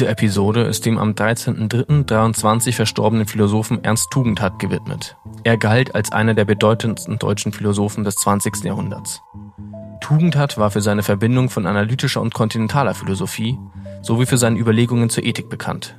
Diese Episode ist dem am 13.03.23 verstorbenen Philosophen Ernst Tugendhat gewidmet. Er galt als einer der bedeutendsten deutschen Philosophen des 20. Jahrhunderts. Tugendhat war für seine Verbindung von analytischer und kontinentaler Philosophie sowie für seine Überlegungen zur Ethik bekannt.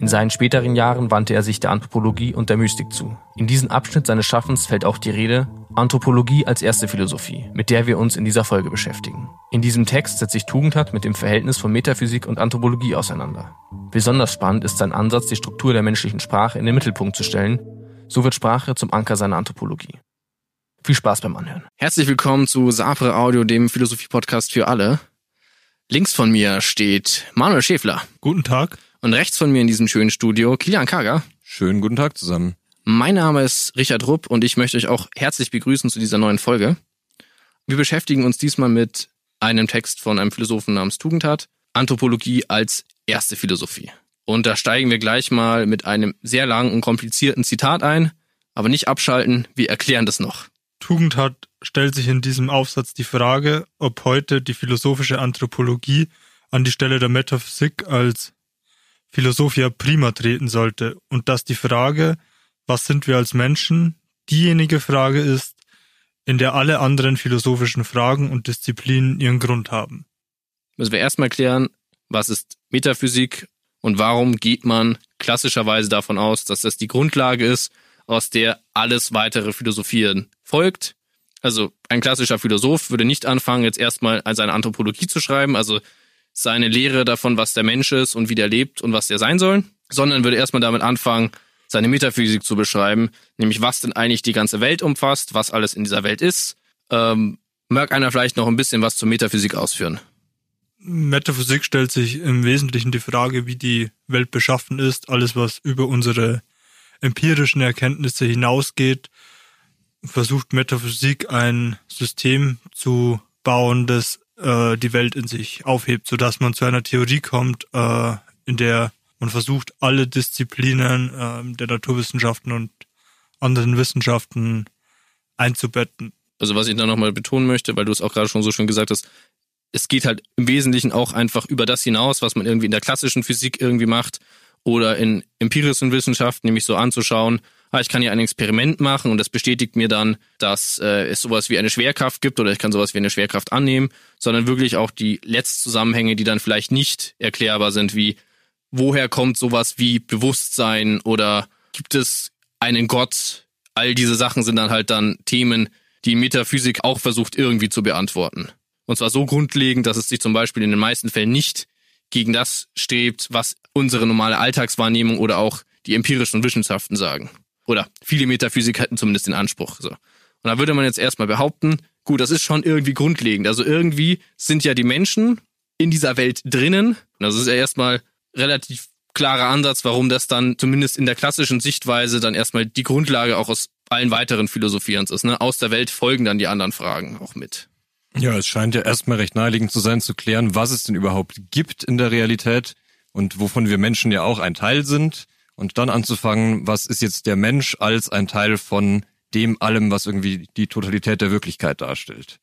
In seinen späteren Jahren wandte er sich der Anthropologie und der Mystik zu. In diesen Abschnitt seines Schaffens fällt auch die Rede Anthropologie als erste Philosophie, mit der wir uns in dieser Folge beschäftigen. In diesem Text setzt sich Tugendhat mit dem Verhältnis von Metaphysik und Anthropologie auseinander. Besonders spannend ist sein Ansatz, die Struktur der menschlichen Sprache in den Mittelpunkt zu stellen. So wird Sprache zum Anker seiner Anthropologie. Viel Spaß beim Anhören. Herzlich willkommen zu Sapre Audio, dem Philosophie-Podcast für alle. Links von mir steht Manuel Schäfler. Guten Tag. Und rechts von mir in diesem schönen Studio Kilian Kager. Schönen guten Tag zusammen. Mein Name ist Richard Rupp und ich möchte euch auch herzlich begrüßen zu dieser neuen Folge. Wir beschäftigen uns diesmal mit einem Text von einem Philosophen namens Tugendhat, Anthropologie als erste Philosophie. Und da steigen wir gleich mal mit einem sehr langen und komplizierten Zitat ein, aber nicht abschalten, wir erklären das noch. Tugendhat stellt sich in diesem Aufsatz die Frage, ob heute die philosophische Anthropologie an die Stelle der Metaphysik als Philosophia prima treten sollte und dass die Frage, was sind wir als Menschen, diejenige Frage ist, in der alle anderen philosophischen Fragen und Disziplinen ihren Grund haben. Müssen wir erstmal klären, was ist Metaphysik und warum geht man klassischerweise davon aus, dass das die Grundlage ist, aus der alles weitere Philosophieren folgt. Also ein klassischer Philosoph würde nicht anfangen, jetzt erstmal seine Anthropologie zu schreiben, also seine Lehre davon, was der Mensch ist und wie der lebt und was der sein soll, sondern würde erstmal damit anfangen, seine Metaphysik zu beschreiben, nämlich was denn eigentlich die ganze Welt umfasst, was alles in dieser Welt ist. Ähm, mag einer vielleicht noch ein bisschen was zur Metaphysik ausführen? Metaphysik stellt sich im Wesentlichen die Frage, wie die Welt beschaffen ist, alles was über unsere empirischen Erkenntnisse hinausgeht, versucht Metaphysik ein System zu bauen, das äh, die Welt in sich aufhebt, sodass man zu einer Theorie kommt, äh, in der man versucht, alle Disziplinen äh, der Naturwissenschaften und anderen Wissenschaften einzubetten. Also was ich da nochmal betonen möchte, weil du es auch gerade schon so schön gesagt hast, es geht halt im Wesentlichen auch einfach über das hinaus, was man irgendwie in der klassischen Physik irgendwie macht oder in empirischen Wissenschaften, nämlich so anzuschauen, ah, ich kann hier ein Experiment machen und das bestätigt mir dann, dass äh, es sowas wie eine Schwerkraft gibt oder ich kann sowas wie eine Schwerkraft annehmen, sondern wirklich auch die Letztzusammenhänge, die dann vielleicht nicht erklärbar sind, wie woher kommt sowas wie Bewusstsein oder gibt es einen Gott? All diese Sachen sind dann halt dann Themen, die Metaphysik auch versucht irgendwie zu beantworten. Und zwar so grundlegend, dass es sich zum Beispiel in den meisten Fällen nicht gegen das strebt, was unsere normale Alltagswahrnehmung oder auch die empirischen Wissenschaften sagen. Oder viele Metaphysik hätten zumindest den Anspruch. So. Und da würde man jetzt erstmal behaupten, gut, das ist schon irgendwie grundlegend. Also irgendwie sind ja die Menschen in dieser Welt drinnen. Und das ist ja erstmal relativ klarer Ansatz, warum das dann zumindest in der klassischen Sichtweise dann erstmal die Grundlage auch aus allen weiteren Philosophierens ist. Ne? Aus der Welt folgen dann die anderen Fragen auch mit. Ja, es scheint ja erstmal recht naheliegend zu sein, zu klären, was es denn überhaupt gibt in der Realität und wovon wir Menschen ja auch ein Teil sind. Und dann anzufangen, was ist jetzt der Mensch als ein Teil von dem allem, was irgendwie die Totalität der Wirklichkeit darstellt.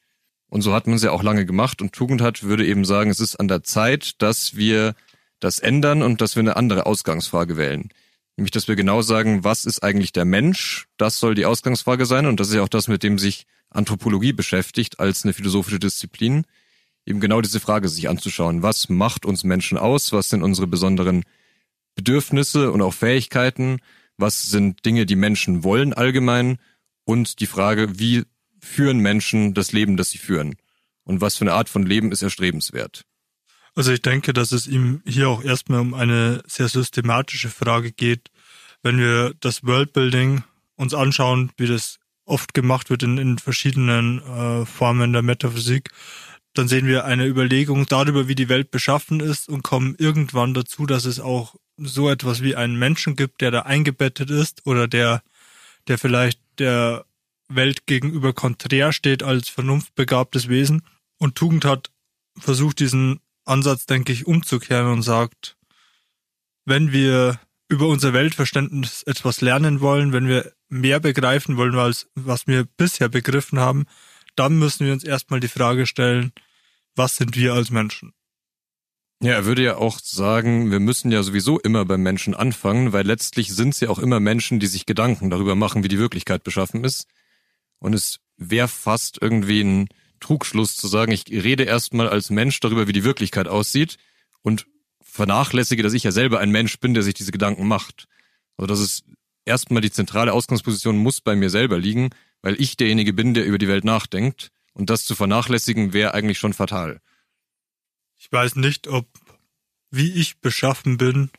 Und so hat man es ja auch lange gemacht und Tugend hat, würde eben sagen, es ist an der Zeit, dass wir das ändern und dass wir eine andere Ausgangsfrage wählen. Nämlich, dass wir genau sagen, was ist eigentlich der Mensch? Das soll die Ausgangsfrage sein und das ist ja auch das, mit dem sich Anthropologie beschäftigt als eine philosophische Disziplin. Eben genau diese Frage sich anzuschauen. Was macht uns Menschen aus? Was sind unsere besonderen Bedürfnisse und auch Fähigkeiten? Was sind Dinge, die Menschen wollen allgemein? Und die Frage, wie führen Menschen das Leben, das sie führen? Und was für eine Art von Leben ist erstrebenswert? Also ich denke, dass es ihm hier auch erstmal um eine sehr systematische Frage geht. Wenn wir das Worldbuilding uns anschauen, wie das oft gemacht wird in, in verschiedenen äh, Formen der Metaphysik, dann sehen wir eine Überlegung darüber, wie die Welt beschaffen ist und kommen irgendwann dazu, dass es auch so etwas wie einen Menschen gibt, der da eingebettet ist oder der, der vielleicht der Welt gegenüber konträr steht als vernunftbegabtes Wesen und Tugend hat versucht, diesen Ansatz, denke ich, umzukehren und sagt, wenn wir über unser Weltverständnis etwas lernen wollen, wenn wir mehr begreifen wollen, als was wir bisher begriffen haben, dann müssen wir uns erstmal die Frage stellen, was sind wir als Menschen? Ja, er würde ja auch sagen, wir müssen ja sowieso immer beim Menschen anfangen, weil letztlich sind ja auch immer Menschen, die sich Gedanken darüber machen, wie die Wirklichkeit beschaffen ist. Und es wäre fast irgendwie ein Trugschluss zu sagen, ich rede erstmal als Mensch darüber, wie die Wirklichkeit aussieht und vernachlässige, dass ich ja selber ein Mensch bin, der sich diese Gedanken macht. Also das ist erstmal die zentrale Ausgangsposition muss bei mir selber liegen, weil ich derjenige bin, der über die Welt nachdenkt. Und das zu vernachlässigen wäre eigentlich schon fatal. Ich weiß nicht, ob, wie ich beschaffen bin,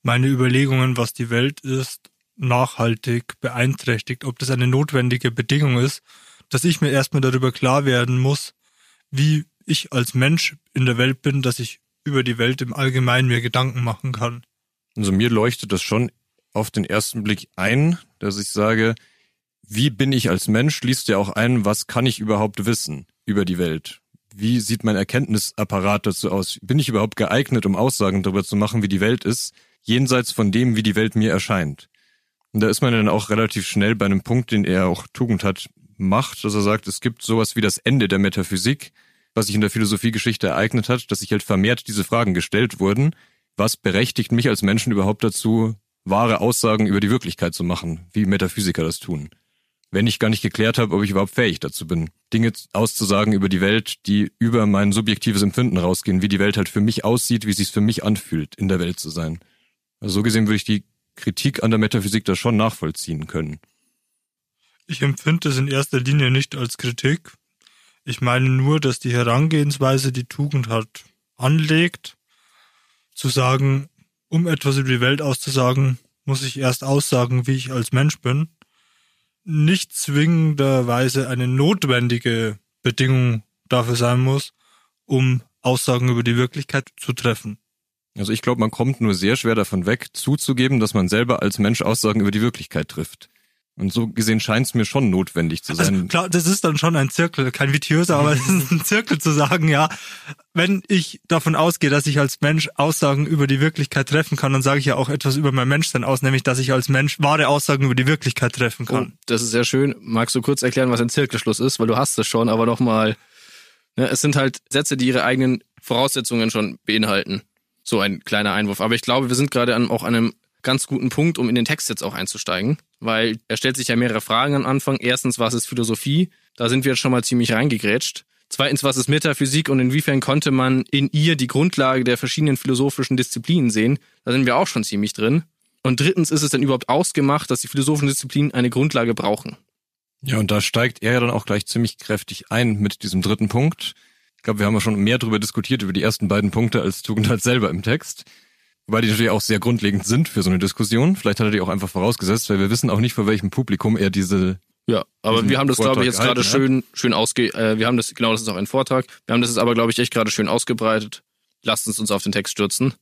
meine Überlegungen, was die Welt ist, nachhaltig beeinträchtigt, ob das eine notwendige Bedingung ist, dass ich mir erstmal darüber klar werden muss, wie ich als Mensch in der Welt bin, dass ich über die Welt im Allgemeinen mir Gedanken machen kann. Also mir leuchtet das schon auf den ersten Blick ein, dass ich sage, wie bin ich als Mensch, liest ja auch ein, was kann ich überhaupt wissen über die Welt? Wie sieht mein Erkenntnisapparat dazu aus? Bin ich überhaupt geeignet, um Aussagen darüber zu machen, wie die Welt ist, jenseits von dem, wie die Welt mir erscheint? Und da ist man dann auch relativ schnell bei einem Punkt, den er auch Tugend hat, macht, dass er sagt, es gibt sowas wie das Ende der Metaphysik, was sich in der Philosophiegeschichte ereignet hat, dass sich halt vermehrt diese Fragen gestellt wurden. Was berechtigt mich als Menschen überhaupt dazu, wahre Aussagen über die Wirklichkeit zu machen, wie Metaphysiker das tun? Wenn ich gar nicht geklärt habe, ob ich überhaupt fähig dazu bin, Dinge auszusagen über die Welt, die über mein subjektives Empfinden rausgehen, wie die Welt halt für mich aussieht, wie sie es für mich anfühlt, in der Welt zu sein. Also so gesehen würde ich die Kritik an der Metaphysik da schon nachvollziehen können. Ich empfinde es in erster Linie nicht als Kritik. Ich meine nur, dass die Herangehensweise, die Tugend hat, anlegt, zu sagen, um etwas über die Welt auszusagen, muss ich erst aussagen, wie ich als Mensch bin, nicht zwingenderweise eine notwendige Bedingung dafür sein muss, um Aussagen über die Wirklichkeit zu treffen. Also ich glaube, man kommt nur sehr schwer davon weg, zuzugeben, dass man selber als Mensch Aussagen über die Wirklichkeit trifft. Und so gesehen scheint es mir schon notwendig zu sein. Also klar, das ist dann schon ein Zirkel, kein vitiöser, aber es ist ein Zirkel zu sagen, ja, wenn ich davon ausgehe, dass ich als Mensch Aussagen über die Wirklichkeit treffen kann, dann sage ich ja auch etwas über mein Menschsein aus, nämlich, dass ich als Mensch wahre Aussagen über die Wirklichkeit treffen kann. Oh, das ist sehr schön. Magst du kurz erklären, was ein Zirkelschluss ist? Weil du hast es schon, aber nochmal, ne, es sind halt Sätze, die ihre eigenen Voraussetzungen schon beinhalten. So ein kleiner Einwurf. Aber ich glaube, wir sind gerade an, auch an einem ganz guten Punkt, um in den Text jetzt auch einzusteigen, weil er stellt sich ja mehrere Fragen am Anfang. Erstens, was ist Philosophie? Da sind wir jetzt schon mal ziemlich reingegrätscht. Zweitens, was ist Metaphysik und inwiefern konnte man in ihr die Grundlage der verschiedenen philosophischen Disziplinen sehen? Da sind wir auch schon ziemlich drin. Und drittens, ist es denn überhaupt ausgemacht, dass die philosophischen Disziplinen eine Grundlage brauchen? Ja, und da steigt er ja dann auch gleich ziemlich kräftig ein mit diesem dritten Punkt. Ich glaube, wir haben ja schon mehr darüber diskutiert, über die ersten beiden Punkte als Tugend selber im Text. Wobei die natürlich auch sehr grundlegend sind für so eine Diskussion. Vielleicht hat er die auch einfach vorausgesetzt, weil wir wissen auch nicht, vor welchem Publikum er diese. Ja, aber wir haben das, glaube ich, jetzt gerade schön, schön ausge, äh, wir haben das, genau, das ist auch ein Vortrag. Wir haben das jetzt aber, glaube ich, echt gerade schön ausgebreitet. Lasst uns uns auf den Text stürzen.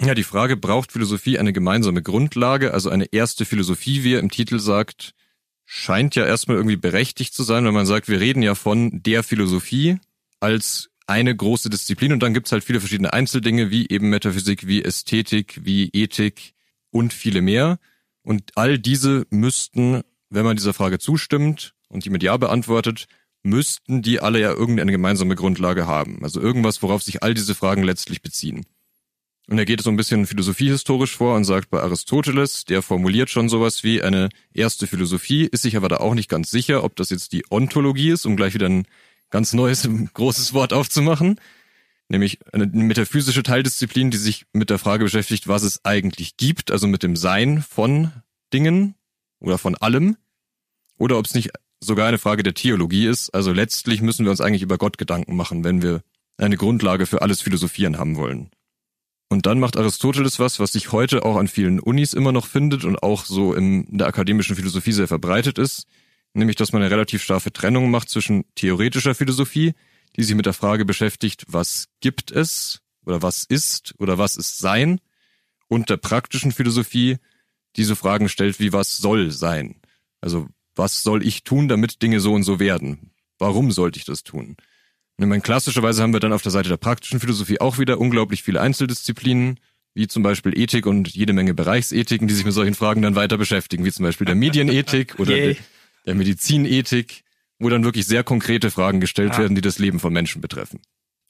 Ja, die Frage, braucht Philosophie eine gemeinsame Grundlage, also eine erste Philosophie, wie er im Titel sagt, scheint ja erstmal irgendwie berechtigt zu sein, wenn man sagt, wir reden ja von der Philosophie als eine große Disziplin und dann gibt's halt viele verschiedene Einzeldinge, wie eben Metaphysik, wie Ästhetik, wie Ethik und viele mehr. Und all diese müssten, wenn man dieser Frage zustimmt und die mit Ja beantwortet, müssten die alle ja irgendeine gemeinsame Grundlage haben. Also irgendwas, worauf sich all diese Fragen letztlich beziehen. Und er geht so ein bisschen philosophiehistorisch vor und sagt bei Aristoteles, der formuliert schon sowas wie eine erste Philosophie, ist sich aber da auch nicht ganz sicher, ob das jetzt die Ontologie ist, um gleich wieder ein ganz neues, großes Wort aufzumachen, nämlich eine metaphysische Teildisziplin, die sich mit der Frage beschäftigt, was es eigentlich gibt, also mit dem Sein von Dingen oder von allem, oder ob es nicht sogar eine Frage der Theologie ist. Also letztlich müssen wir uns eigentlich über Gott Gedanken machen, wenn wir eine Grundlage für alles Philosophieren haben wollen. Und dann macht Aristoteles was, was sich heute auch an vielen Unis immer noch findet und auch so in der akademischen Philosophie sehr verbreitet ist nämlich dass man eine relativ scharfe Trennung macht zwischen theoretischer Philosophie, die sich mit der Frage beschäftigt, was gibt es oder was ist oder was ist sein, und der praktischen Philosophie, die so Fragen stellt wie was soll sein? Also was soll ich tun, damit Dinge so und so werden? Warum sollte ich das tun? Und ich meine, klassischerweise haben wir dann auf der Seite der praktischen Philosophie auch wieder unglaublich viele Einzeldisziplinen, wie zum Beispiel Ethik und jede Menge Bereichsethiken, die sich mit solchen Fragen dann weiter beschäftigen, wie zum Beispiel der Medienethik oder yeah der Medizinethik, wo dann wirklich sehr konkrete Fragen gestellt ja. werden, die das Leben von Menschen betreffen.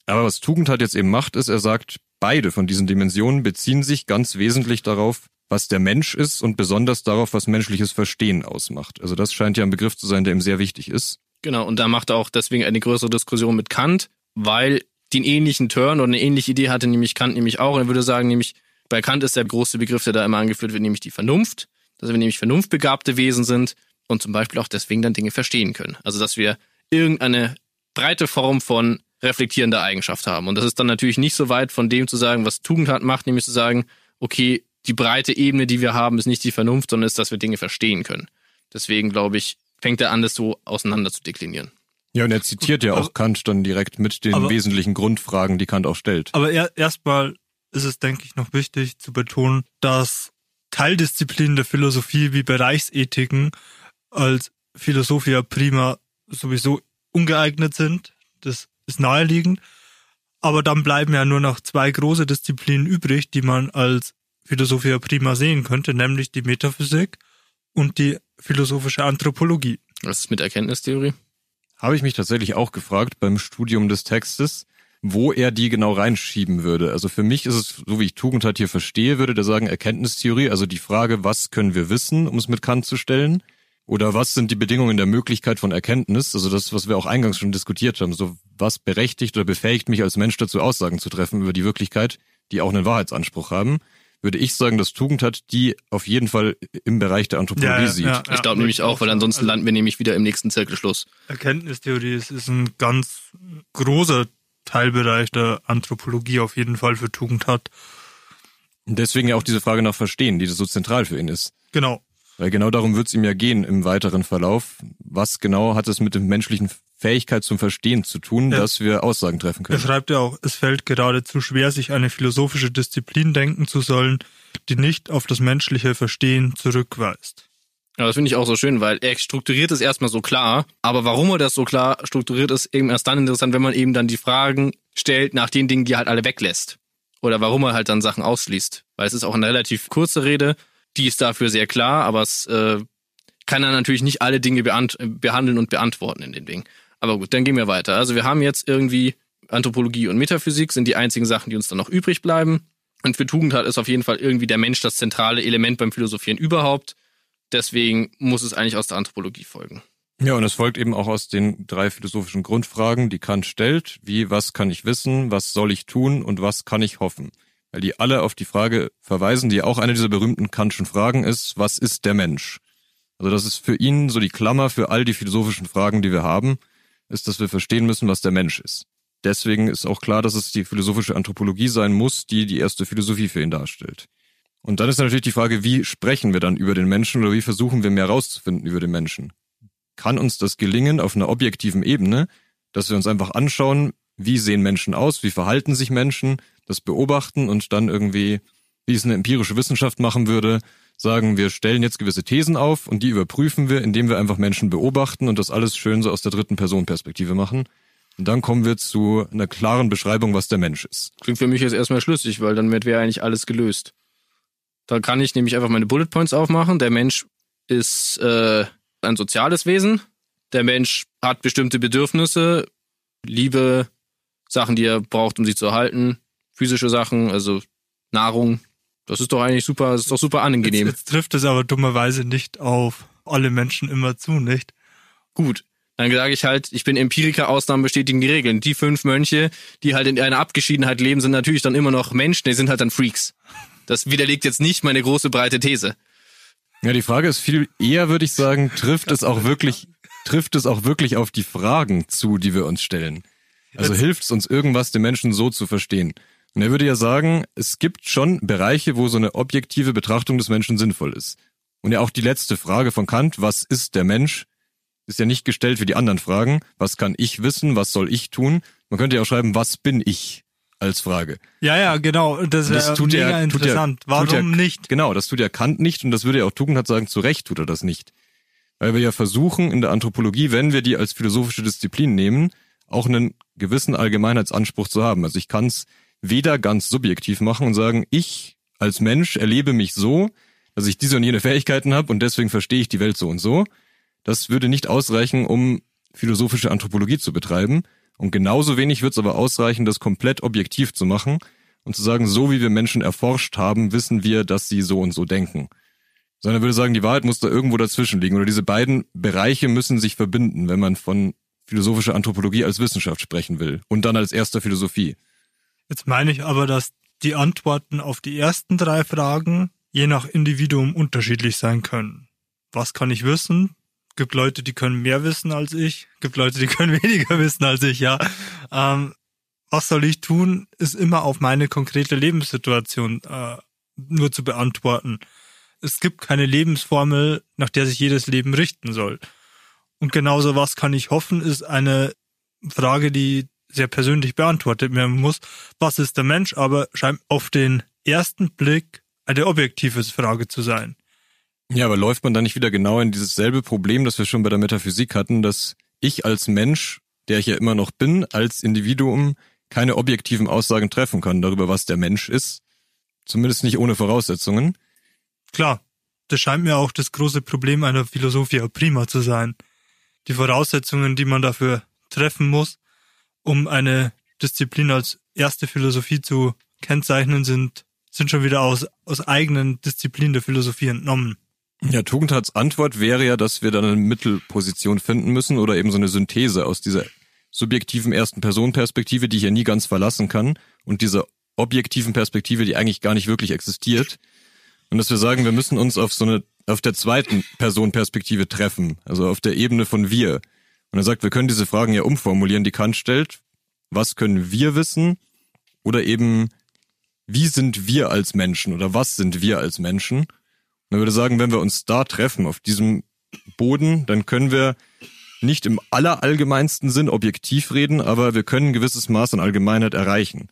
Aber was Tugendhat jetzt eben macht, ist, er sagt, beide von diesen Dimensionen beziehen sich ganz wesentlich darauf, was der Mensch ist und besonders darauf, was menschliches Verstehen ausmacht. Also das scheint ja ein Begriff zu sein, der ihm sehr wichtig ist. Genau, und da macht er auch deswegen eine größere Diskussion mit Kant, weil den ähnlichen Turn oder eine ähnliche Idee hatte nämlich Kant nämlich auch. Und er würde sagen, nämlich bei Kant ist der große Begriff, der da immer angeführt wird, nämlich die Vernunft, dass wir nämlich vernunftbegabte Wesen sind und zum Beispiel auch deswegen dann Dinge verstehen können. Also dass wir irgendeine breite Form von reflektierender Eigenschaft haben. Und das ist dann natürlich nicht so weit von dem zu sagen, was Tugendhat macht, nämlich zu sagen, okay, die breite Ebene, die wir haben, ist nicht die Vernunft, sondern ist, dass wir Dinge verstehen können. Deswegen glaube ich, fängt er an, das so auseinander zu deklinieren. Ja, und er zitiert ja auch Kant dann direkt mit den aber, wesentlichen Grundfragen, die Kant auch stellt. Aber er, erstmal ist es, denke ich, noch wichtig zu betonen, dass Teildisziplinen der Philosophie wie Bereichsethiken als Philosophia prima sowieso ungeeignet sind. Das ist naheliegend. Aber dann bleiben ja nur noch zwei große Disziplinen übrig, die man als Philosophia prima sehen könnte, nämlich die Metaphysik und die philosophische Anthropologie. Was ist mit Erkenntnistheorie? Habe ich mich tatsächlich auch gefragt beim Studium des Textes, wo er die genau reinschieben würde. Also für mich ist es, so wie ich Tugendhat hier verstehe, würde der sagen Erkenntnistheorie, also die Frage, was können wir wissen, um es mit Kant zu stellen. Oder was sind die Bedingungen der Möglichkeit von Erkenntnis? Also das, was wir auch eingangs schon diskutiert haben. So was berechtigt oder befähigt mich als Mensch dazu, Aussagen zu treffen über die Wirklichkeit, die auch einen Wahrheitsanspruch haben würde ich sagen, dass Tugend hat, die auf jeden Fall im Bereich der Anthropologie ja, sieht. Ja, ich glaube nämlich auch, weil ansonsten landen wir nämlich wieder im nächsten Zirkelschluss. Erkenntnistheorie ist, ist ein ganz großer Teilbereich der Anthropologie auf jeden Fall für Tugend hat. Und deswegen ja auch diese Frage nach Verstehen, die so zentral für ihn ist. Genau. Weil genau darum wird es ihm ja gehen im weiteren Verlauf. Was genau hat es mit dem menschlichen Fähigkeit zum Verstehen zu tun, ja. dass wir Aussagen treffen können? Er schreibt ja auch, es fällt geradezu schwer, sich eine philosophische Disziplin denken zu sollen, die nicht auf das menschliche Verstehen zurückweist. Ja, das finde ich auch so schön, weil er strukturiert es erstmal so klar, aber warum er das so klar strukturiert ist, eben erst dann interessant, wenn man eben dann die Fragen stellt nach den Dingen, die er halt alle weglässt. Oder warum er halt dann Sachen ausschließt. Weil es ist auch eine relativ kurze Rede, die ist dafür sehr klar, aber es äh, kann er natürlich nicht alle Dinge behandeln und beantworten in den Dingen. Aber gut, dann gehen wir weiter. Also wir haben jetzt irgendwie Anthropologie und Metaphysik sind die einzigen Sachen, die uns dann noch übrig bleiben. Und für Tugendhat ist auf jeden Fall irgendwie der Mensch das zentrale Element beim Philosophieren überhaupt. Deswegen muss es eigentlich aus der Anthropologie folgen. Ja, und es folgt eben auch aus den drei philosophischen Grundfragen, die Kant stellt, wie was kann ich wissen, was soll ich tun und was kann ich hoffen weil die alle auf die Frage verweisen, die auch eine dieser berühmten Kantschen Fragen ist, was ist der Mensch? Also das ist für ihn so die Klammer für all die philosophischen Fragen, die wir haben, ist, dass wir verstehen müssen, was der Mensch ist. Deswegen ist auch klar, dass es die philosophische Anthropologie sein muss, die die erste Philosophie für ihn darstellt. Und dann ist natürlich die Frage, wie sprechen wir dann über den Menschen oder wie versuchen wir mehr herauszufinden über den Menschen? Kann uns das gelingen auf einer objektiven Ebene, dass wir uns einfach anschauen, wie sehen Menschen aus, wie verhalten sich Menschen, das beobachten und dann irgendwie, wie es eine empirische Wissenschaft machen würde, sagen, wir stellen jetzt gewisse Thesen auf und die überprüfen wir, indem wir einfach Menschen beobachten und das alles schön so aus der dritten Person Perspektive machen. Und dann kommen wir zu einer klaren Beschreibung, was der Mensch ist. Klingt für mich jetzt erstmal schlüssig, weil dann wäre eigentlich alles gelöst. Da kann ich nämlich einfach meine Bullet Points aufmachen. Der Mensch ist äh, ein soziales Wesen. Der Mensch hat bestimmte Bedürfnisse, Liebe, Sachen, die er braucht, um sich zu erhalten, physische Sachen, also Nahrung. Das ist doch eigentlich super, das ist doch super angenehm. Jetzt, jetzt trifft es aber dummerweise nicht auf alle Menschen immer zu, nicht? Gut. Dann sage ich halt, ich bin Empiriker, Ausnahmen bestätigen die Regeln. Die fünf Mönche, die halt in einer Abgeschiedenheit leben, sind natürlich dann immer noch Menschen, die sind halt dann Freaks. Das widerlegt jetzt nicht meine große breite These. Ja, die Frage ist viel eher, würde ich sagen, trifft es auch wirklich, trifft es auch wirklich auf die Fragen zu, die wir uns stellen. Also hilft es uns irgendwas, den Menschen so zu verstehen. Und er würde ja sagen, es gibt schon Bereiche, wo so eine objektive Betrachtung des Menschen sinnvoll ist. Und ja auch die letzte Frage von Kant, was ist der Mensch, ist ja nicht gestellt wie die anderen Fragen. Was kann ich wissen? Was soll ich tun? Man könnte ja auch schreiben, was bin ich? als Frage. Ja, ja, genau. Das, das tut mega ja, interessant. Tut ja, Warum ja, nicht? Genau, das tut ja Kant nicht und das würde ja auch Tugendhat sagen, zu Recht tut er das nicht. Weil wir ja versuchen in der Anthropologie, wenn wir die als philosophische Disziplin nehmen, auch einen gewissen Allgemeinheitsanspruch zu haben. Also ich kann es weder ganz subjektiv machen und sagen, ich als Mensch erlebe mich so, dass ich diese und jene Fähigkeiten habe und deswegen verstehe ich die Welt so und so. Das würde nicht ausreichen, um philosophische Anthropologie zu betreiben. Und genauso wenig wird es aber ausreichen, das komplett objektiv zu machen und zu sagen, so wie wir Menschen erforscht haben, wissen wir, dass sie so und so denken. Sondern würde sagen, die Wahrheit muss da irgendwo dazwischen liegen. Oder diese beiden Bereiche müssen sich verbinden, wenn man von philosophischer Anthropologie als Wissenschaft sprechen will. Und dann als erster Philosophie. Jetzt meine ich aber, dass die Antworten auf die ersten drei Fragen je nach Individuum unterschiedlich sein können. Was kann ich wissen? Gibt Leute, die können mehr wissen als ich. Gibt Leute, die können weniger wissen als ich, ja. Ähm, was soll ich tun, ist immer auf meine konkrete Lebenssituation äh, nur zu beantworten. Es gibt keine Lebensformel, nach der sich jedes Leben richten soll. Und genauso was kann ich hoffen, ist eine Frage, die sehr persönlich beantwortet werden muss. Was ist der Mensch? Aber scheint auf den ersten Blick eine objektive Frage zu sein. Ja, aber läuft man da nicht wieder genau in dieses selbe Problem, das wir schon bei der Metaphysik hatten, dass ich als Mensch, der ich ja immer noch bin, als Individuum keine objektiven Aussagen treffen kann darüber, was der Mensch ist. Zumindest nicht ohne Voraussetzungen. Klar, das scheint mir auch das große Problem einer Philosophia prima zu sein. Die Voraussetzungen, die man dafür treffen muss, um eine Disziplin als erste Philosophie zu kennzeichnen, sind, sind schon wieder aus, aus eigenen Disziplinen der Philosophie entnommen. Ja, Tugendhats Antwort wäre ja, dass wir dann eine Mittelposition finden müssen oder eben so eine Synthese aus dieser subjektiven ersten Personenperspektive, die ich ja nie ganz verlassen kann, und dieser objektiven Perspektive, die eigentlich gar nicht wirklich existiert. Und dass wir sagen, wir müssen uns auf so eine, auf der zweiten Personenperspektive treffen, also auf der Ebene von wir. Und er sagt, wir können diese Fragen ja umformulieren, die Kant stellt. Was können wir wissen? Oder eben, wie sind wir als Menschen oder was sind wir als Menschen? Und er würde sagen, wenn wir uns da treffen, auf diesem Boden, dann können wir nicht im allerallgemeinsten Sinn objektiv reden, aber wir können ein gewisses Maß an Allgemeinheit erreichen.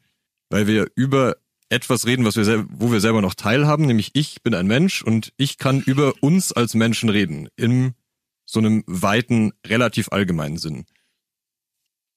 Weil wir über etwas reden, was wir wo wir selber noch teilhaben, nämlich ich bin ein Mensch und ich kann über uns als Menschen reden, in so einem weiten, relativ allgemeinen Sinn.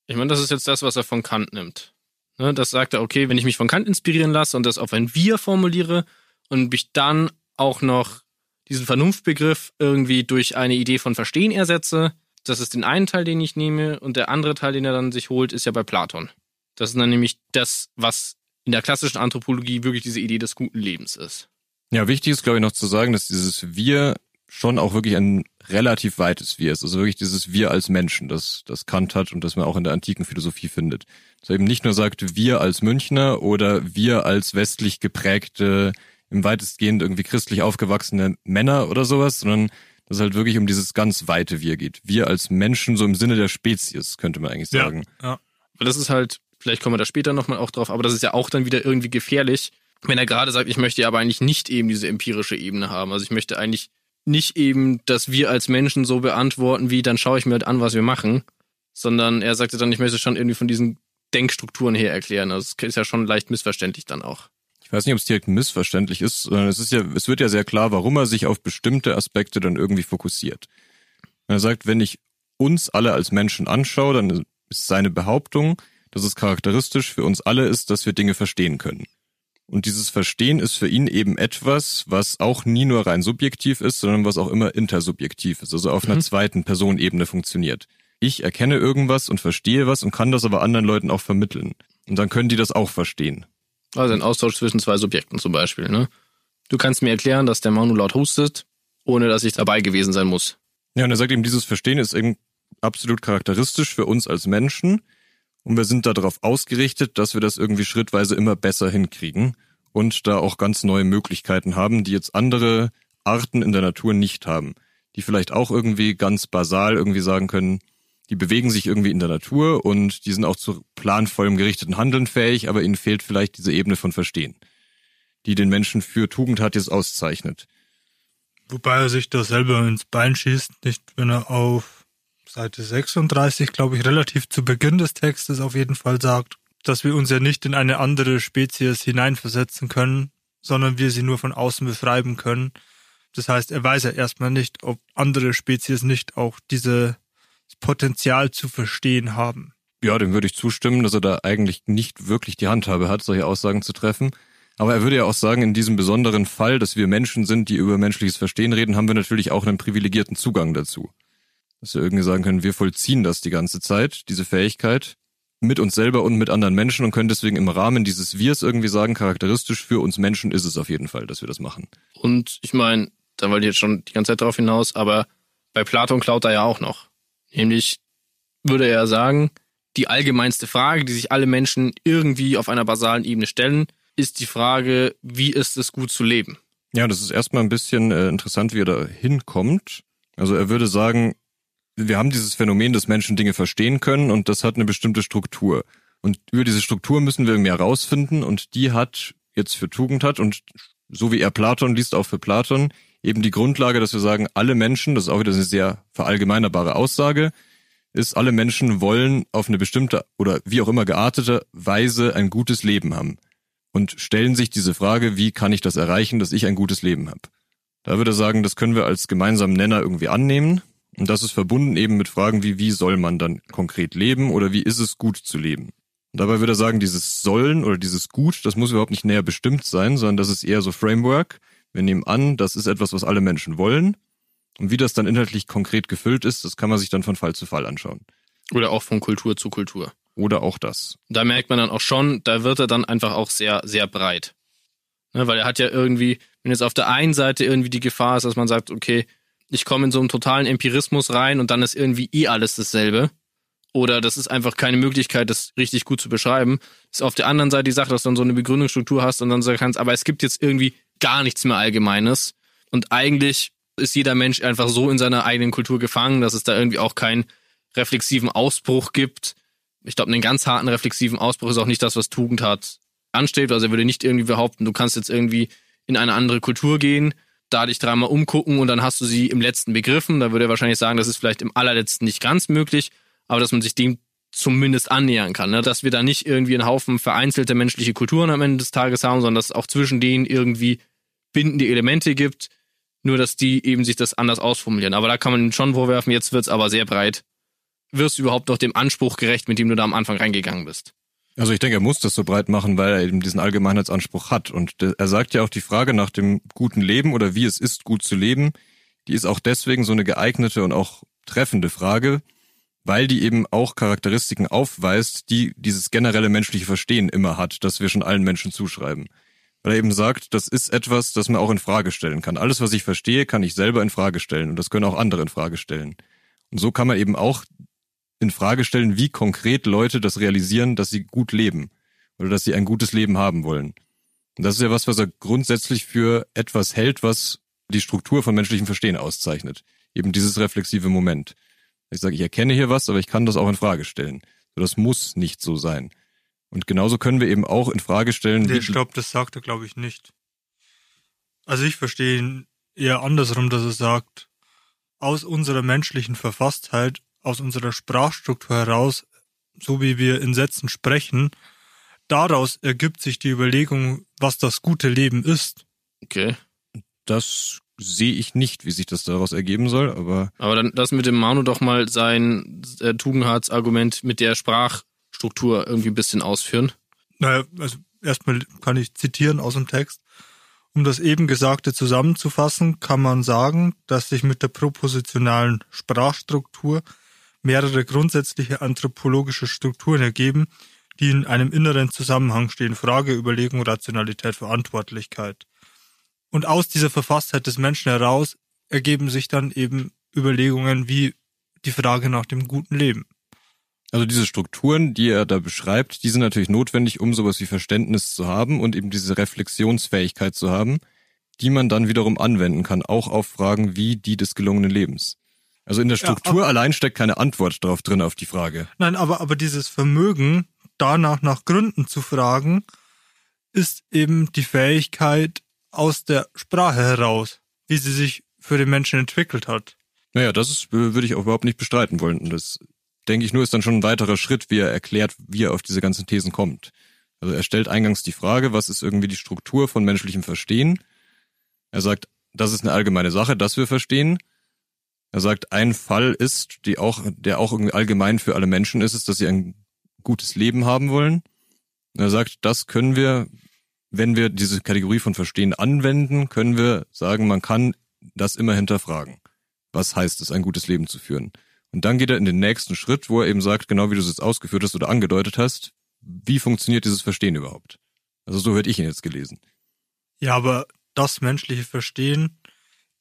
Ich meine, das ist jetzt das, was er von Kant nimmt. Ne, das sagt er, okay, wenn ich mich von Kant inspirieren lasse und das auf ein Wir formuliere und mich dann auch noch diesen Vernunftbegriff irgendwie durch eine Idee von Verstehen ersetze, das ist den einen Teil, den ich nehme, und der andere Teil, den er dann sich holt, ist ja bei Platon. Das ist dann nämlich das, was in der klassischen Anthropologie wirklich diese Idee des guten Lebens ist. Ja, wichtig ist, glaube ich, noch zu sagen, dass dieses Wir schon auch wirklich ein relativ weites Wir ist. Also wirklich dieses Wir als Menschen, das, das Kant hat und das man auch in der antiken Philosophie findet. Dass er eben nicht nur sagt, wir als Münchner oder wir als westlich geprägte, im weitestgehend irgendwie christlich aufgewachsene Männer oder sowas, sondern dass es halt wirklich um dieses ganz weite Wir geht. Wir als Menschen, so im Sinne der Spezies, könnte man eigentlich sagen. Ja, ja. Weil das ist halt, vielleicht kommen wir da später nochmal auch drauf, aber das ist ja auch dann wieder irgendwie gefährlich, wenn er gerade sagt, ich möchte aber eigentlich nicht eben diese empirische Ebene haben. Also ich möchte eigentlich nicht eben, dass wir als Menschen so beantworten, wie dann schaue ich mir halt an, was wir machen, sondern er sagte dann, ich möchte schon irgendwie von diesen Denkstrukturen her erklären. Also es ist ja schon leicht missverständlich dann auch. Ich weiß nicht, ob es direkt missverständlich ist, sondern es ist ja, es wird ja sehr klar, warum er sich auf bestimmte Aspekte dann irgendwie fokussiert. Er sagt, wenn ich uns alle als Menschen anschaue, dann ist seine Behauptung, dass es charakteristisch für uns alle ist, dass wir Dinge verstehen können. Und dieses Verstehen ist für ihn eben etwas, was auch nie nur rein subjektiv ist, sondern was auch immer intersubjektiv ist, also auf mhm. einer zweiten Personenebene funktioniert. Ich erkenne irgendwas und verstehe was und kann das aber anderen Leuten auch vermitteln. Und dann können die das auch verstehen. Also ein Austausch zwischen zwei Subjekten zum Beispiel. Ne? Du kannst mir erklären, dass der Manu laut hustet, ohne dass ich dabei gewesen sein muss. Ja, und er sagt eben, dieses Verstehen ist eben absolut charakteristisch für uns als Menschen. Und wir sind darauf ausgerichtet, dass wir das irgendwie schrittweise immer besser hinkriegen und da auch ganz neue Möglichkeiten haben, die jetzt andere Arten in der Natur nicht haben. Die vielleicht auch irgendwie ganz basal irgendwie sagen können, die bewegen sich irgendwie in der Natur und die sind auch zu planvollem gerichteten Handeln fähig, aber ihnen fehlt vielleicht diese Ebene von Verstehen, die den Menschen für Tugendhat jetzt auszeichnet. Wobei er sich da selber ins Bein schießt, nicht wenn er auf Seite 36, glaube ich, relativ zu Beginn des Textes auf jeden Fall sagt, dass wir uns ja nicht in eine andere Spezies hineinversetzen können, sondern wir sie nur von außen beschreiben können. Das heißt, er weiß ja erstmal nicht, ob andere Spezies nicht auch diese Potenzial zu verstehen haben. Ja, dem würde ich zustimmen, dass er da eigentlich nicht wirklich die Handhabe hat, solche Aussagen zu treffen. Aber er würde ja auch sagen, in diesem besonderen Fall, dass wir Menschen sind, die über menschliches Verstehen reden, haben wir natürlich auch einen privilegierten Zugang dazu. Dass wir irgendwie sagen können, wir vollziehen das die ganze Zeit, diese Fähigkeit. mit uns selber und mit anderen Menschen und können deswegen im Rahmen dieses Wirs irgendwie sagen, charakteristisch für uns Menschen ist es auf jeden Fall, dass wir das machen. Und ich meine, da wollte ich jetzt schon die ganze Zeit drauf hinaus, aber bei Platon klaut er ja auch noch. Nämlich würde er sagen, die allgemeinste Frage, die sich alle Menschen irgendwie auf einer basalen Ebene stellen, ist die Frage, wie ist es gut zu leben? Ja, das ist erstmal ein bisschen äh, interessant, wie er da hinkommt. Also er würde sagen, wir haben dieses Phänomen, dass Menschen Dinge verstehen können und das hat eine bestimmte Struktur. Und über diese Struktur müssen wir irgendwie herausfinden und die hat jetzt für Tugend hat und so wie er Platon liest, auch für Platon, eben die Grundlage, dass wir sagen, alle Menschen, das ist auch wieder eine sehr verallgemeinerbare Aussage, ist, alle Menschen wollen auf eine bestimmte oder wie auch immer geartete Weise ein gutes Leben haben und stellen sich diese Frage, wie kann ich das erreichen, dass ich ein gutes Leben habe. Da würde er sagen, das können wir als gemeinsamen Nenner irgendwie annehmen und das ist verbunden eben mit Fragen wie, wie soll man dann konkret leben oder wie ist es gut zu leben. Und dabei würde er sagen, dieses Sollen oder dieses Gut, das muss überhaupt nicht näher bestimmt sein, sondern das ist eher so Framework. Wir nehmen an, das ist etwas, was alle Menschen wollen. Und wie das dann inhaltlich konkret gefüllt ist, das kann man sich dann von Fall zu Fall anschauen. Oder auch von Kultur zu Kultur. Oder auch das. Da merkt man dann auch schon, da wird er dann einfach auch sehr, sehr breit. Ne, weil er hat ja irgendwie, wenn jetzt auf der einen Seite irgendwie die Gefahr ist, dass man sagt, okay, ich komme in so einen totalen Empirismus rein und dann ist irgendwie eh alles dasselbe. Oder das ist einfach keine Möglichkeit, das richtig gut zu beschreiben. Ist auf der anderen Seite die Sache, dass du dann so eine Begründungsstruktur hast und dann sagen kannst, aber es gibt jetzt irgendwie gar nichts mehr Allgemeines. Und eigentlich ist jeder Mensch einfach so in seiner eigenen Kultur gefangen, dass es da irgendwie auch keinen reflexiven Ausbruch gibt. Ich glaube, einen ganz harten reflexiven Ausbruch ist auch nicht das, was Tugend hat ansteht. Also er würde nicht irgendwie behaupten, du kannst jetzt irgendwie in eine andere Kultur gehen da dich dreimal umgucken und dann hast du sie im letzten begriffen. Da würde er wahrscheinlich sagen, das ist vielleicht im allerletzten nicht ganz möglich, aber dass man sich dem zumindest annähern kann. Ne? Dass wir da nicht irgendwie einen Haufen vereinzelte menschliche Kulturen am Ende des Tages haben, sondern dass es auch zwischen denen irgendwie bindende Elemente gibt, nur dass die eben sich das anders ausformulieren. Aber da kann man schon vorwerfen, jetzt wird's aber sehr breit. Wirst du überhaupt noch dem Anspruch gerecht, mit dem du da am Anfang reingegangen bist? Also ich denke, er muss das so breit machen, weil er eben diesen Allgemeinheitsanspruch hat. Und er sagt ja auch die Frage nach dem guten Leben oder wie es ist, gut zu leben, die ist auch deswegen so eine geeignete und auch treffende Frage, weil die eben auch Charakteristiken aufweist, die dieses generelle menschliche Verstehen immer hat, das wir schon allen Menschen zuschreiben. Weil er eben sagt, das ist etwas, das man auch in Frage stellen kann. Alles, was ich verstehe, kann ich selber in Frage stellen und das können auch andere in Frage stellen. Und so kann man eben auch in Frage stellen, wie konkret Leute das realisieren, dass sie gut leben oder dass sie ein gutes Leben haben wollen. Und das ist ja was, was er grundsätzlich für etwas hält, was die Struktur von menschlichem Verstehen auszeichnet. Eben dieses reflexive Moment. Ich sage, ich erkenne hier was, aber ich kann das auch in Frage stellen. Das muss nicht so sein. Und genauso können wir eben auch in Frage stellen. Nee, stopp, das sagt er, glaube ich, nicht. Also ich verstehe ihn eher andersrum, dass er sagt, aus unserer menschlichen Verfasstheit aus unserer Sprachstruktur heraus, so wie wir in Sätzen sprechen, daraus ergibt sich die Überlegung, was das gute Leben ist. Okay. Das sehe ich nicht, wie sich das daraus ergeben soll, aber. Aber dann lass mit dem Manu doch mal sein äh, Tugendharts-Argument mit der Sprachstruktur irgendwie ein bisschen ausführen. Naja, also erstmal kann ich zitieren aus dem Text. Um das eben Gesagte zusammenzufassen, kann man sagen, dass sich mit der propositionalen Sprachstruktur mehrere grundsätzliche anthropologische Strukturen ergeben, die in einem inneren Zusammenhang stehen. Frage, Überlegung, Rationalität, Verantwortlichkeit. Und aus dieser Verfasstheit des Menschen heraus ergeben sich dann eben Überlegungen wie die Frage nach dem guten Leben. Also diese Strukturen, die er da beschreibt, die sind natürlich notwendig, um sowas wie Verständnis zu haben und eben diese Reflexionsfähigkeit zu haben, die man dann wiederum anwenden kann, auch auf Fragen wie die des gelungenen Lebens. Also in der Struktur ja, allein steckt keine Antwort drauf drin auf die Frage. Nein, aber, aber dieses Vermögen, danach nach Gründen zu fragen, ist eben die Fähigkeit aus der Sprache heraus, wie sie sich für den Menschen entwickelt hat. Naja, das ist, würde ich auch überhaupt nicht bestreiten wollen. Das denke ich nur ist dann schon ein weiterer Schritt, wie er erklärt, wie er auf diese ganzen Thesen kommt. Also er stellt eingangs die Frage, was ist irgendwie die Struktur von menschlichem Verstehen? Er sagt, das ist eine allgemeine Sache, dass wir verstehen. Er sagt, ein Fall ist, die auch, der auch irgendwie allgemein für alle Menschen ist, ist, dass sie ein gutes Leben haben wollen. Er sagt, das können wir, wenn wir diese Kategorie von Verstehen anwenden, können wir sagen, man kann das immer hinterfragen. Was heißt es, ein gutes Leben zu führen? Und dann geht er in den nächsten Schritt, wo er eben sagt, genau wie du es jetzt ausgeführt hast oder angedeutet hast, wie funktioniert dieses Verstehen überhaupt? Also so hätte ich ihn jetzt gelesen. Ja, aber das menschliche Verstehen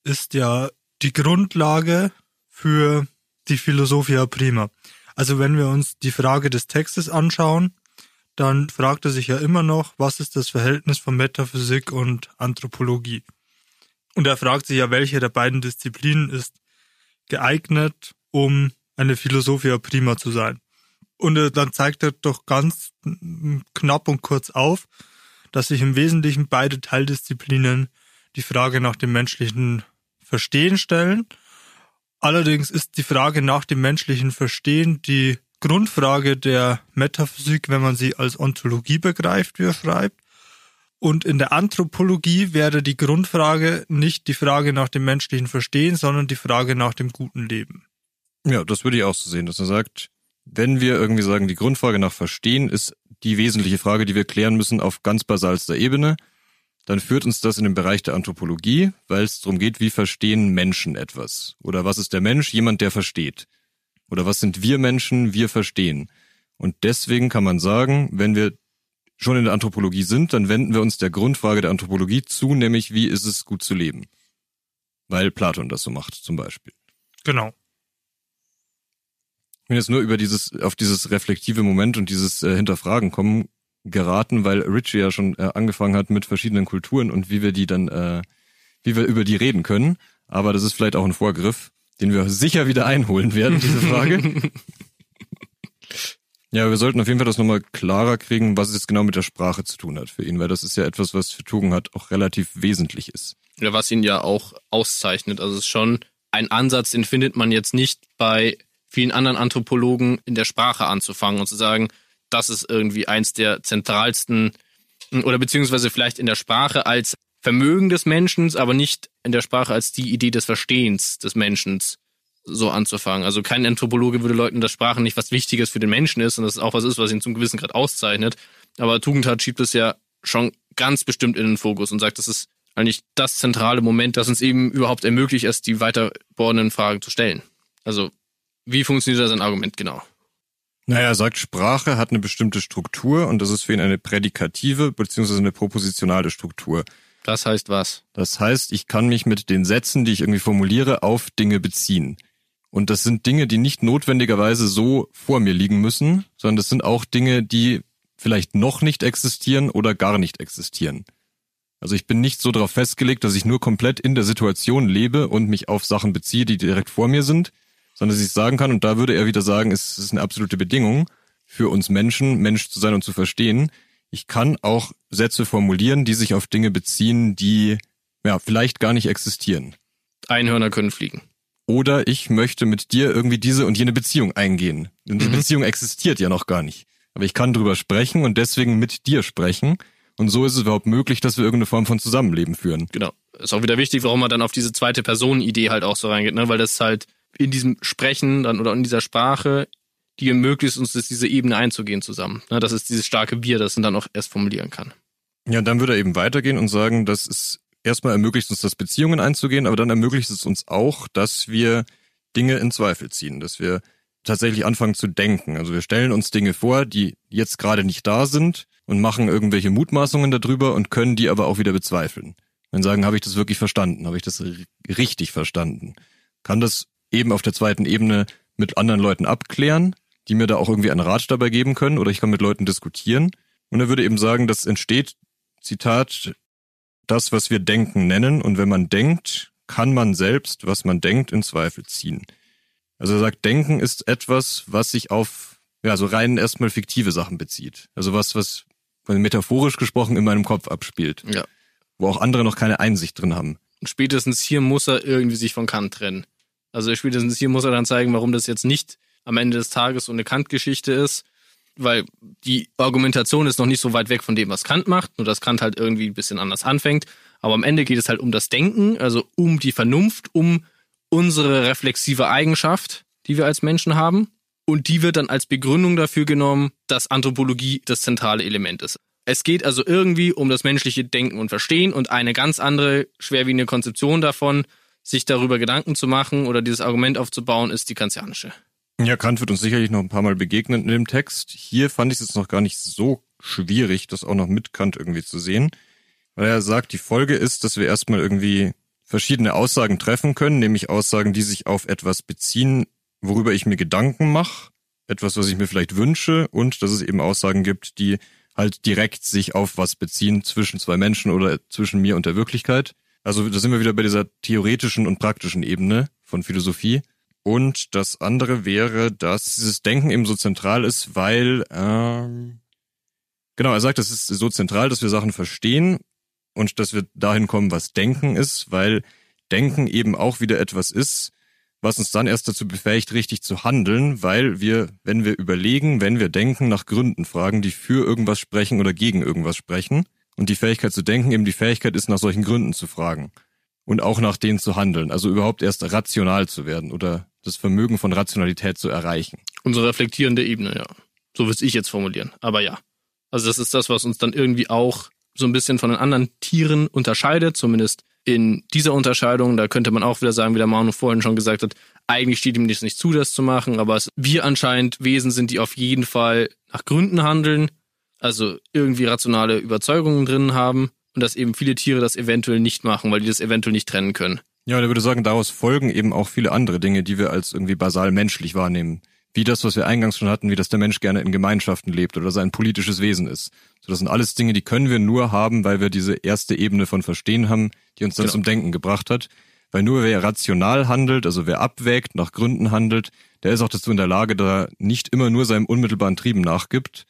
ist ja die Grundlage für die Philosophia prima. Also wenn wir uns die Frage des Textes anschauen, dann fragt er sich ja immer noch, was ist das Verhältnis von Metaphysik und Anthropologie? Und er fragt sich ja, welche der beiden Disziplinen ist geeignet, um eine Philosophia prima zu sein. Und dann zeigt er doch ganz knapp und kurz auf, dass sich im Wesentlichen beide Teildisziplinen die Frage nach dem menschlichen Verstehen stellen. Allerdings ist die Frage nach dem menschlichen Verstehen die Grundfrage der Metaphysik, wenn man sie als Ontologie begreift, wie er schreibt. Und in der Anthropologie wäre die Grundfrage nicht die Frage nach dem menschlichen Verstehen, sondern die Frage nach dem guten Leben. Ja, das würde ich auch so sehen, dass er sagt, wenn wir irgendwie sagen, die Grundfrage nach Verstehen ist die wesentliche Frage, die wir klären müssen auf ganz basalster Ebene, dann führt uns das in den Bereich der Anthropologie, weil es darum geht, wie verstehen Menschen etwas? Oder was ist der Mensch? Jemand, der versteht. Oder was sind wir Menschen? Wir verstehen. Und deswegen kann man sagen, wenn wir schon in der Anthropologie sind, dann wenden wir uns der Grundfrage der Anthropologie zu, nämlich wie ist es gut zu leben? Weil Platon das so macht, zum Beispiel. Genau. Ich bin jetzt nur über dieses, auf dieses reflektive Moment und dieses äh, Hinterfragen kommen geraten, weil Richie ja schon äh, angefangen hat mit verschiedenen Kulturen und wie wir die dann, äh, wie wir über die reden können. Aber das ist vielleicht auch ein Vorgriff, den wir sicher wieder einholen werden, diese Frage. ja, wir sollten auf jeden Fall das nochmal klarer kriegen, was es jetzt genau mit der Sprache zu tun hat für ihn, weil das ist ja etwas, was für Tugendhat auch relativ wesentlich ist. Ja, was ihn ja auch auszeichnet. Also es ist schon ein Ansatz, den findet man jetzt nicht bei vielen anderen Anthropologen in der Sprache anzufangen und zu sagen, das ist irgendwie eins der zentralsten oder beziehungsweise vielleicht in der Sprache als Vermögen des Menschen, aber nicht in der Sprache als die Idee des Verstehens des Menschen so anzufangen. Also kein Anthropologe würde leugnen, dass Sprache nicht was Wichtiges für den Menschen ist und das auch was ist, was ihn zum gewissen Grad auszeichnet. Aber Tugendhat schiebt es ja schon ganz bestimmt in den Fokus und sagt, das ist eigentlich das zentrale Moment, das uns eben überhaupt ermöglicht, erst die weiterbohrenden Fragen zu stellen. Also wie funktioniert das ein Argument genau? Naja, er sagt, Sprache hat eine bestimmte Struktur und das ist für ihn eine prädikative bzw. eine propositionale Struktur. Das heißt was? Das heißt, ich kann mich mit den Sätzen, die ich irgendwie formuliere, auf Dinge beziehen. Und das sind Dinge, die nicht notwendigerweise so vor mir liegen müssen, sondern das sind auch Dinge, die vielleicht noch nicht existieren oder gar nicht existieren. Also ich bin nicht so darauf festgelegt, dass ich nur komplett in der Situation lebe und mich auf Sachen beziehe, die direkt vor mir sind, sondern dass ich sagen kann, und da würde er wieder sagen, es ist eine absolute Bedingung für uns Menschen, Mensch zu sein und zu verstehen. Ich kann auch Sätze formulieren, die sich auf Dinge beziehen, die ja vielleicht gar nicht existieren. Einhörner können fliegen. Oder ich möchte mit dir irgendwie diese und jene Beziehung eingehen. Denn die mhm. Beziehung existiert ja noch gar nicht. Aber ich kann drüber sprechen und deswegen mit dir sprechen. Und so ist es überhaupt möglich, dass wir irgendeine Form von Zusammenleben führen. Genau. Ist auch wieder wichtig, warum man dann auf diese zweite Person-Idee halt auch so reingeht, ne? Weil das halt in diesem Sprechen dann oder in dieser Sprache, die ermöglicht uns, diese Ebene einzugehen zusammen. Ne, das ist dieses starke Wir, das man dann auch erst formulieren kann. Ja, dann würde er eben weitergehen und sagen, dass es erstmal ermöglicht uns das Beziehungen einzugehen, aber dann ermöglicht es uns auch, dass wir Dinge in Zweifel ziehen, dass wir tatsächlich anfangen zu denken. Also wir stellen uns Dinge vor, die jetzt gerade nicht da sind und machen irgendwelche Mutmaßungen darüber und können die aber auch wieder bezweifeln. Dann sagen, habe ich das wirklich verstanden? Habe ich das richtig verstanden? Kann das eben auf der zweiten Ebene mit anderen Leuten abklären, die mir da auch irgendwie einen Rat dabei geben können oder ich kann mit Leuten diskutieren. Und er würde eben sagen, das entsteht, Zitat, das, was wir denken nennen. Und wenn man denkt, kann man selbst, was man denkt, in Zweifel ziehen. Also er sagt, denken ist etwas, was sich auf, ja, so rein erstmal fiktive Sachen bezieht. Also was, was metaphorisch gesprochen in meinem Kopf abspielt. Ja. Wo auch andere noch keine Einsicht drin haben. Und spätestens hier muss er irgendwie sich von Kant trennen. Also spätestens hier muss er dann zeigen, warum das jetzt nicht am Ende des Tages so eine Kant-Geschichte ist, weil die Argumentation ist noch nicht so weit weg von dem, was Kant macht, nur dass Kant halt irgendwie ein bisschen anders anfängt. Aber am Ende geht es halt um das Denken, also um die Vernunft, um unsere reflexive Eigenschaft, die wir als Menschen haben. Und die wird dann als Begründung dafür genommen, dass Anthropologie das zentrale Element ist. Es geht also irgendwie um das menschliche Denken und Verstehen und eine ganz andere, schwerwiegende Konzeption davon sich darüber Gedanken zu machen oder dieses Argument aufzubauen, ist die kantianische. Ja, Kant wird uns sicherlich noch ein paar Mal begegnen in dem Text. Hier fand ich es jetzt noch gar nicht so schwierig, das auch noch mit Kant irgendwie zu sehen. Weil er sagt, die Folge ist, dass wir erstmal irgendwie verschiedene Aussagen treffen können, nämlich Aussagen, die sich auf etwas beziehen, worüber ich mir Gedanken mache, etwas, was ich mir vielleicht wünsche, und dass es eben Aussagen gibt, die halt direkt sich auf was beziehen zwischen zwei Menschen oder zwischen mir und der Wirklichkeit. Also da sind wir wieder bei dieser theoretischen und praktischen Ebene von Philosophie. Und das andere wäre, dass dieses Denken eben so zentral ist, weil, ähm, genau, er sagt, es ist so zentral, dass wir Sachen verstehen und dass wir dahin kommen, was Denken ist, weil Denken eben auch wieder etwas ist, was uns dann erst dazu befähigt, richtig zu handeln, weil wir, wenn wir überlegen, wenn wir denken, nach Gründen fragen, die für irgendwas sprechen oder gegen irgendwas sprechen. Und die Fähigkeit zu denken eben die Fähigkeit ist, nach solchen Gründen zu fragen. Und auch nach denen zu handeln. Also überhaupt erst rational zu werden oder das Vermögen von Rationalität zu erreichen. Unsere reflektierende Ebene, ja. So würde ich jetzt formulieren. Aber ja. Also das ist das, was uns dann irgendwie auch so ein bisschen von den anderen Tieren unterscheidet, zumindest in dieser Unterscheidung. Da könnte man auch wieder sagen, wie der Manu vorhin schon gesagt hat, eigentlich steht ihm das nicht zu, das zu machen, aber es, wir anscheinend Wesen sind, die auf jeden Fall nach Gründen handeln, also irgendwie rationale Überzeugungen drin haben und dass eben viele Tiere das eventuell nicht machen, weil die das eventuell nicht trennen können. Ja, und er würde sagen, daraus folgen eben auch viele andere Dinge, die wir als irgendwie basal menschlich wahrnehmen. Wie das, was wir eingangs schon hatten, wie dass der Mensch gerne in Gemeinschaften lebt oder sein politisches Wesen ist. So, das sind alles Dinge, die können wir nur haben, weil wir diese erste Ebene von Verstehen haben, die uns dann genau. zum Denken gebracht hat. Weil nur wer rational handelt, also wer abwägt, nach Gründen handelt, der ist auch dazu in der Lage, da nicht immer nur seinem unmittelbaren Trieben nachgibt,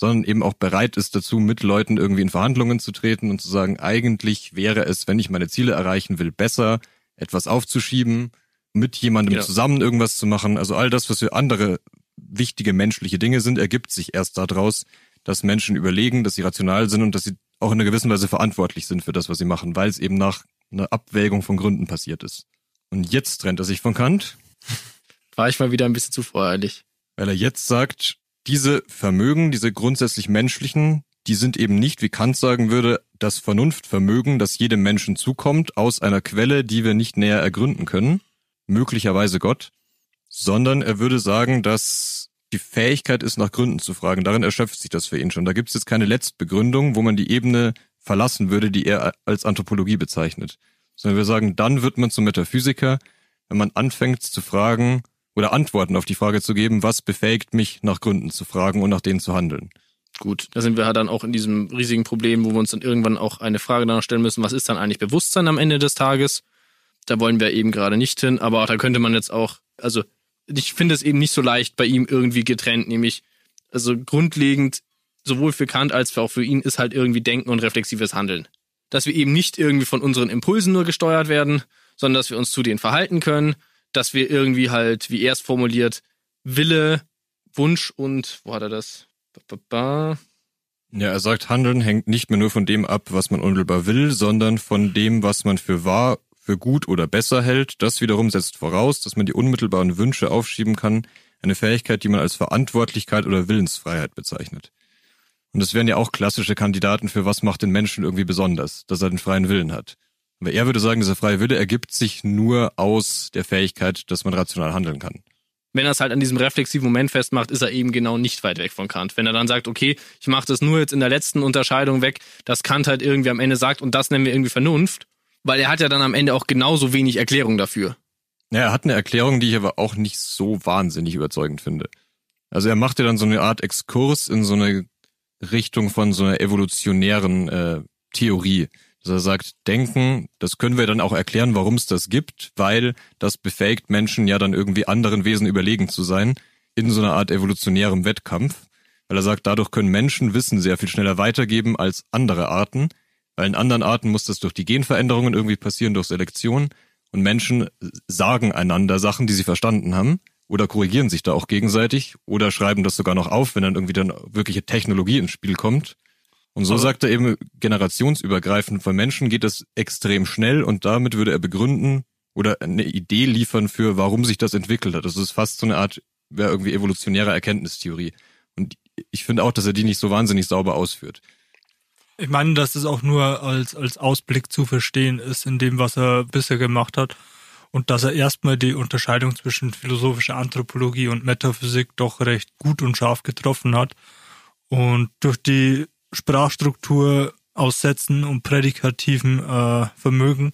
sondern eben auch bereit ist dazu, mit Leuten irgendwie in Verhandlungen zu treten und zu sagen, eigentlich wäre es, wenn ich meine Ziele erreichen will, besser, etwas aufzuschieben, mit jemandem genau. zusammen irgendwas zu machen. Also all das, was für andere wichtige menschliche Dinge sind, ergibt sich erst daraus, dass Menschen überlegen, dass sie rational sind und dass sie auch in einer gewissen Weise verantwortlich sind für das, was sie machen, weil es eben nach einer Abwägung von Gründen passiert ist. Und jetzt trennt er sich von Kant. War ich mal wieder ein bisschen zu voreilig. Weil er jetzt sagt, diese Vermögen, diese grundsätzlich menschlichen, die sind eben nicht, wie Kant sagen würde, das Vernunftvermögen, das jedem Menschen zukommt, aus einer Quelle, die wir nicht näher ergründen können, möglicherweise Gott, sondern er würde sagen, dass die Fähigkeit ist, nach Gründen zu fragen. Darin erschöpft sich das für ihn schon. Da gibt es jetzt keine Letztbegründung, wo man die Ebene verlassen würde, die er als Anthropologie bezeichnet. Sondern wir sagen, dann wird man zum Metaphysiker, wenn man anfängt zu fragen, oder Antworten auf die Frage zu geben, was befähigt mich, nach Gründen zu fragen und nach denen zu handeln. Gut, da sind wir halt dann auch in diesem riesigen Problem, wo wir uns dann irgendwann auch eine Frage danach stellen müssen, was ist dann eigentlich Bewusstsein am Ende des Tages? Da wollen wir eben gerade nicht hin, aber da könnte man jetzt auch, also ich finde es eben nicht so leicht bei ihm irgendwie getrennt, nämlich, also grundlegend, sowohl für Kant als auch für ihn ist halt irgendwie Denken und reflexives Handeln. Dass wir eben nicht irgendwie von unseren Impulsen nur gesteuert werden, sondern dass wir uns zu denen verhalten können dass wir irgendwie halt, wie er es formuliert, Wille, Wunsch und, wo hat er das? Ba, ba, ba. Ja, er sagt, Handeln hängt nicht mehr nur von dem ab, was man unmittelbar will, sondern von dem, was man für wahr, für gut oder besser hält. Das wiederum setzt voraus, dass man die unmittelbaren Wünsche aufschieben kann, eine Fähigkeit, die man als Verantwortlichkeit oder Willensfreiheit bezeichnet. Und das wären ja auch klassische Kandidaten für was macht den Menschen irgendwie besonders, dass er den freien Willen hat. Aber er würde sagen, dieser freie Wille ergibt sich nur aus der Fähigkeit, dass man rational handeln kann. Wenn er es halt an diesem reflexiven Moment festmacht, ist er eben genau nicht weit weg von Kant. Wenn er dann sagt, okay, ich mache das nur jetzt in der letzten Unterscheidung weg, dass Kant halt irgendwie am Ende sagt, und das nennen wir irgendwie Vernunft, weil er hat ja dann am Ende auch genauso wenig Erklärung dafür. Ja, er hat eine Erklärung, die ich aber auch nicht so wahnsinnig überzeugend finde. Also er macht ja dann so eine Art Exkurs in so eine Richtung von so einer evolutionären äh, Theorie dass er sagt, Denken, das können wir dann auch erklären, warum es das gibt, weil das befähigt Menschen ja dann irgendwie anderen Wesen überlegen zu sein, in so einer Art evolutionärem Wettkampf. Weil er sagt, dadurch können Menschen Wissen sehr viel schneller weitergeben als andere Arten, weil in anderen Arten muss das durch die Genveränderungen irgendwie passieren, durch Selektion. Und Menschen sagen einander Sachen, die sie verstanden haben, oder korrigieren sich da auch gegenseitig, oder schreiben das sogar noch auf, wenn dann irgendwie dann wirkliche Technologie ins Spiel kommt. Und so sagt er eben, generationsübergreifend von Menschen geht das extrem schnell und damit würde er begründen oder eine Idee liefern für, warum sich das entwickelt hat. Das ist fast so eine Art, wäre irgendwie evolutionäre Erkenntnistheorie. Und ich finde auch, dass er die nicht so wahnsinnig sauber ausführt. Ich meine, dass es auch nur als, als Ausblick zu verstehen ist in dem, was er bisher gemacht hat. und dass er erstmal die Unterscheidung zwischen philosophischer Anthropologie und Metaphysik doch recht gut und scharf getroffen hat und durch die Sprachstruktur aussetzen und prädikativen äh, Vermögen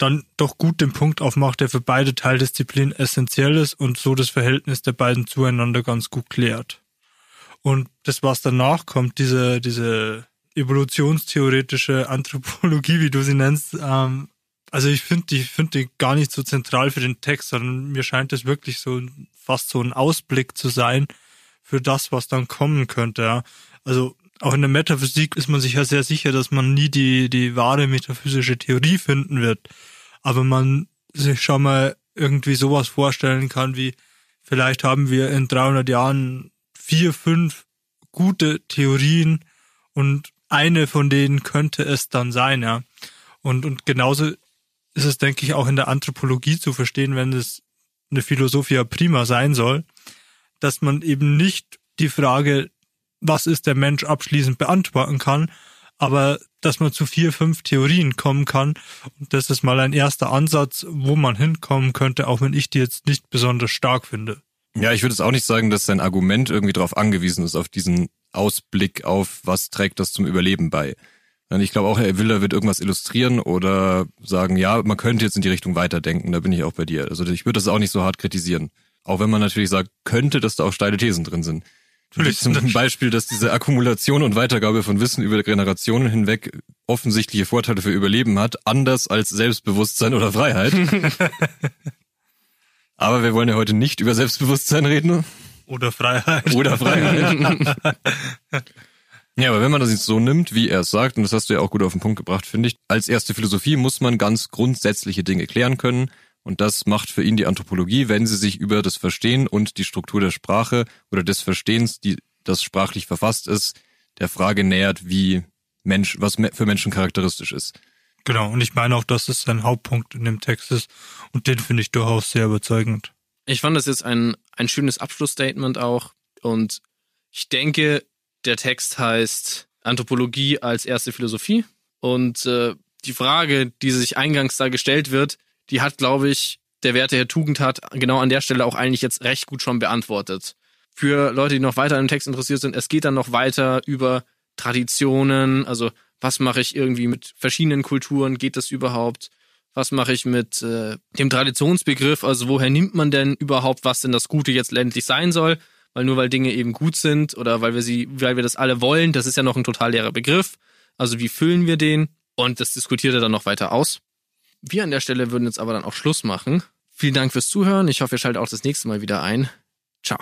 dann doch gut den Punkt aufmacht, der für beide Teildisziplinen essentiell ist und so das Verhältnis der beiden zueinander ganz gut klärt. Und das, was danach kommt, diese, diese evolutionstheoretische Anthropologie, wie du sie nennst, ähm, also ich finde die, finde die gar nicht so zentral für den Text, sondern mir scheint es wirklich so fast so ein Ausblick zu sein für das, was dann kommen könnte. Ja. Also auch in der Metaphysik ist man sich ja sehr sicher, dass man nie die, die wahre metaphysische Theorie finden wird. Aber man sich schon mal irgendwie sowas vorstellen kann, wie vielleicht haben wir in 300 Jahren vier, fünf gute Theorien und eine von denen könnte es dann sein, ja. Und, und genauso ist es, denke ich, auch in der Anthropologie zu verstehen, wenn es eine Philosophia prima sein soll, dass man eben nicht die Frage, was ist der Mensch, abschließend beantworten kann, aber dass man zu vier, fünf Theorien kommen kann. Und das ist mal ein erster Ansatz, wo man hinkommen könnte, auch wenn ich die jetzt nicht besonders stark finde. Ja, ich würde es auch nicht sagen, dass sein Argument irgendwie darauf angewiesen ist, auf diesen Ausblick auf, was trägt das zum Überleben bei. Ich glaube auch, Herr Willer wird irgendwas illustrieren oder sagen, ja, man könnte jetzt in die Richtung weiterdenken, da bin ich auch bei dir. Also ich würde das auch nicht so hart kritisieren. Auch wenn man natürlich sagt, könnte, dass da auch steile Thesen drin sind. Natürlich. Zum Beispiel, dass diese Akkumulation und Weitergabe von Wissen über Generationen hinweg offensichtliche Vorteile für Überleben hat, anders als Selbstbewusstsein oder Freiheit. Aber wir wollen ja heute nicht über Selbstbewusstsein reden. Oder Freiheit. Oder Freiheit. Ja, aber wenn man das jetzt so nimmt, wie er es sagt, und das hast du ja auch gut auf den Punkt gebracht, finde ich, als erste Philosophie muss man ganz grundsätzliche Dinge klären können. Und das macht für ihn die Anthropologie, wenn sie sich über das Verstehen und die Struktur der Sprache oder des Verstehens, die das sprachlich verfasst ist, der Frage nähert, wie Mensch, was für Menschen charakteristisch ist. Genau, und ich meine auch, dass es sein Hauptpunkt in dem Text ist. Und den finde ich durchaus sehr überzeugend. Ich fand das jetzt ein, ein schönes Abschlussstatement auch. Und ich denke, der Text heißt Anthropologie als erste Philosophie. Und äh, die Frage, die sich eingangs da gestellt wird, die hat, glaube ich, der Werte Herr Tugend hat genau an der Stelle auch eigentlich jetzt recht gut schon beantwortet. Für Leute, die noch weiter im Text interessiert sind, es geht dann noch weiter über Traditionen, also was mache ich irgendwie mit verschiedenen Kulturen, geht das überhaupt? Was mache ich mit äh, dem Traditionsbegriff, also woher nimmt man denn überhaupt, was denn das Gute jetzt ländlich sein soll? weil nur weil Dinge eben gut sind oder weil wir sie, weil wir das alle wollen, das ist ja noch ein total leerer Begriff. Also wie füllen wir den? Und das diskutiert er dann noch weiter aus. Wir an der Stelle würden jetzt aber dann auch Schluss machen. Vielen Dank fürs Zuhören. Ich hoffe, ihr schaltet auch das nächste Mal wieder ein. Ciao.